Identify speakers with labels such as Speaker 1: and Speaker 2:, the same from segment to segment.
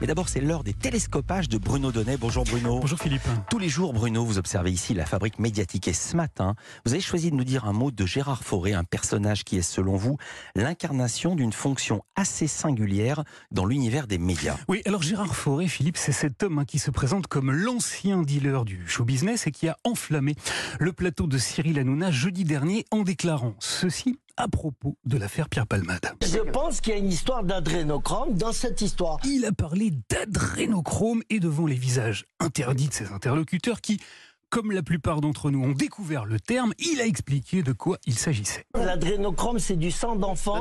Speaker 1: Mais d'abord, c'est l'heure des télescopages de Bruno Donnet. Bonjour Bruno.
Speaker 2: Bonjour Philippe.
Speaker 1: Tous les jours, Bruno, vous observez ici la fabrique médiatique. Et ce matin, vous avez choisi de nous dire un mot de Gérard Fauré, un personnage qui est, selon vous, l'incarnation d'une fonction assez singulière dans l'univers des médias.
Speaker 2: Oui, alors Gérard Fauré, Philippe, c'est cet homme hein, qui se présente comme l'ancien dealer du show business et qui a enflammé le plateau de Cyril Hanouna jeudi dernier en déclarant ceci à propos de l'affaire Pierre Palmade.
Speaker 3: Je pense qu'il y a une histoire d'adrénochrome dans cette histoire.
Speaker 2: Il a parlé d'adrénochrome et devant les visages interdits de ses interlocuteurs qui, comme la plupart d'entre nous ont découvert le terme, il a expliqué de quoi il s'agissait.
Speaker 3: L'adrénochrome, c'est du sang d'enfant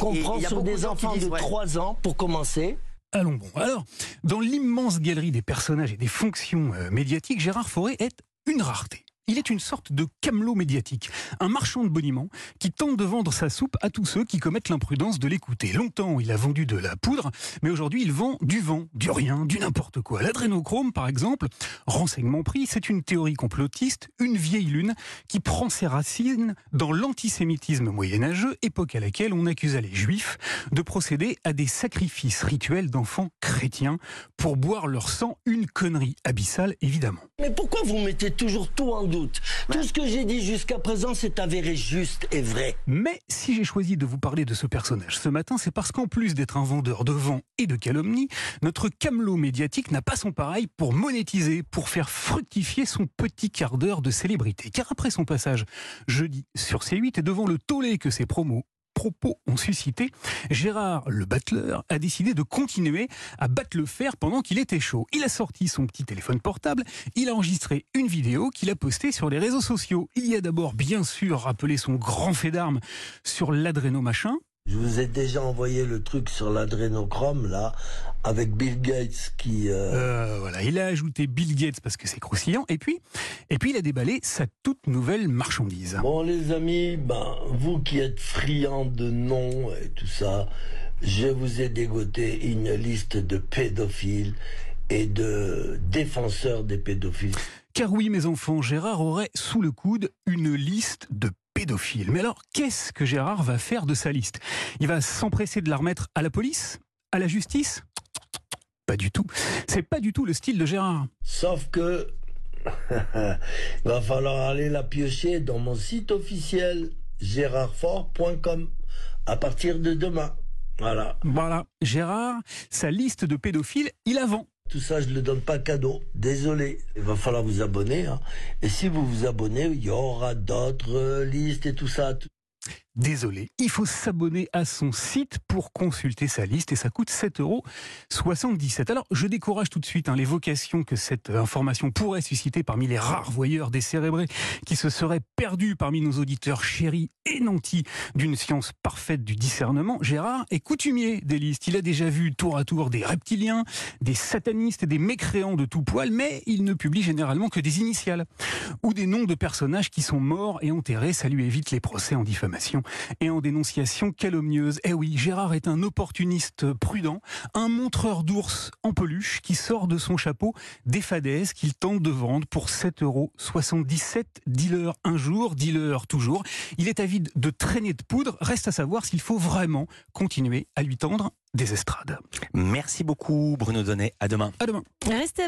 Speaker 3: qu'on prend sur des enfants de 3 ans pour commencer.
Speaker 2: Allons bon. Alors, dans l'immense galerie des personnages et des fonctions euh, médiatiques, Gérard Fauré est une rareté. Il est une sorte de camelot médiatique, un marchand de boniment qui tente de vendre sa soupe à tous ceux qui commettent l'imprudence de l'écouter. Longtemps, il a vendu de la poudre, mais aujourd'hui, il vend du vent, du rien, du n'importe quoi. L'adrénochrome, par exemple, renseignement pris, c'est une théorie complotiste, une vieille lune qui prend ses racines dans l'antisémitisme moyenâgeux, époque à laquelle on accusait les juifs de procéder à des sacrifices rituels d'enfants chrétiens pour boire leur sang, une connerie abyssale évidemment.
Speaker 3: Mais pourquoi vous mettez toujours tout en doute Tout ce que j'ai dit jusqu'à présent s'est avéré juste et vrai.
Speaker 2: Mais si j'ai choisi de vous parler de ce personnage ce matin, c'est parce qu'en plus d'être un vendeur de vent et de calomnie, notre camelot médiatique n'a pas son pareil pour monétiser, pour faire fructifier son petit quart d'heure de célébrité. Car après son passage jeudi sur C8 et devant le tollé que ses promos propos ont suscité, Gérard le battleur a décidé de continuer à battre le fer pendant qu'il était chaud. Il a sorti son petit téléphone portable, il a enregistré une vidéo qu'il a postée sur les réseaux sociaux. Il y a d'abord bien sûr rappelé son grand fait d'armes sur l'adréno machin,
Speaker 3: Je vous ai déjà envoyé le truc sur l'adrénochrome, là, avec Bill Gates qui... euh,
Speaker 2: Euh, voilà, il a ajouté Bill Gates parce que c'est croustillant, et puis, et puis il a déballé sa toute nouvelle marchandise.
Speaker 3: Bon les amis, ben, vous qui êtes friands de noms et tout ça, je vous ai dégoté une liste de pédophiles et de défenseurs des pédophiles.
Speaker 2: Car oui, mes enfants, Gérard aurait sous le coude une liste de Mais alors, qu'est-ce que Gérard va faire de sa liste? Il va s'empresser de la remettre à la police? À la justice? Pas du tout. C'est pas du tout le style de Gérard.
Speaker 3: Sauf que il va falloir aller la piocher dans mon site officiel gérardfort.com à partir de demain. Voilà.
Speaker 2: Voilà, Gérard, sa liste de pédophiles, il la vend.
Speaker 3: Tout ça, je ne le donne pas cadeau. Désolé. Il va falloir vous abonner. hein. Et si vous vous abonnez, il y aura d'autres euh, listes et tout ça.
Speaker 2: Désolé, il faut s'abonner à son site pour consulter sa liste et ça coûte 7,77 euros. Alors, je décourage tout de suite hein, les vocations que cette information pourrait susciter parmi les rares voyeurs décérébrés qui se seraient perdus parmi nos auditeurs chéris et nantis d'une science parfaite du discernement. Gérard est coutumier des listes. Il a déjà vu tour à tour des reptiliens, des satanistes et des mécréants de tout poil, mais il ne publie généralement que des initiales ou des noms de personnages qui sont morts et enterrés. Ça lui évite les procès en diffamation et en dénonciation calomnieuse. Eh oui, Gérard est un opportuniste prudent, un montreur d'ours en peluche qui sort de son chapeau des fadaises qu'il tente de vendre pour 7,77 euros. Dealer un jour, dealer toujours. Il est avide de traînées de poudre. Reste à savoir s'il faut vraiment continuer à lui tendre des estrades.
Speaker 1: Merci beaucoup Bruno Donnet. À demain.
Speaker 2: À demain.
Speaker 4: Restez avec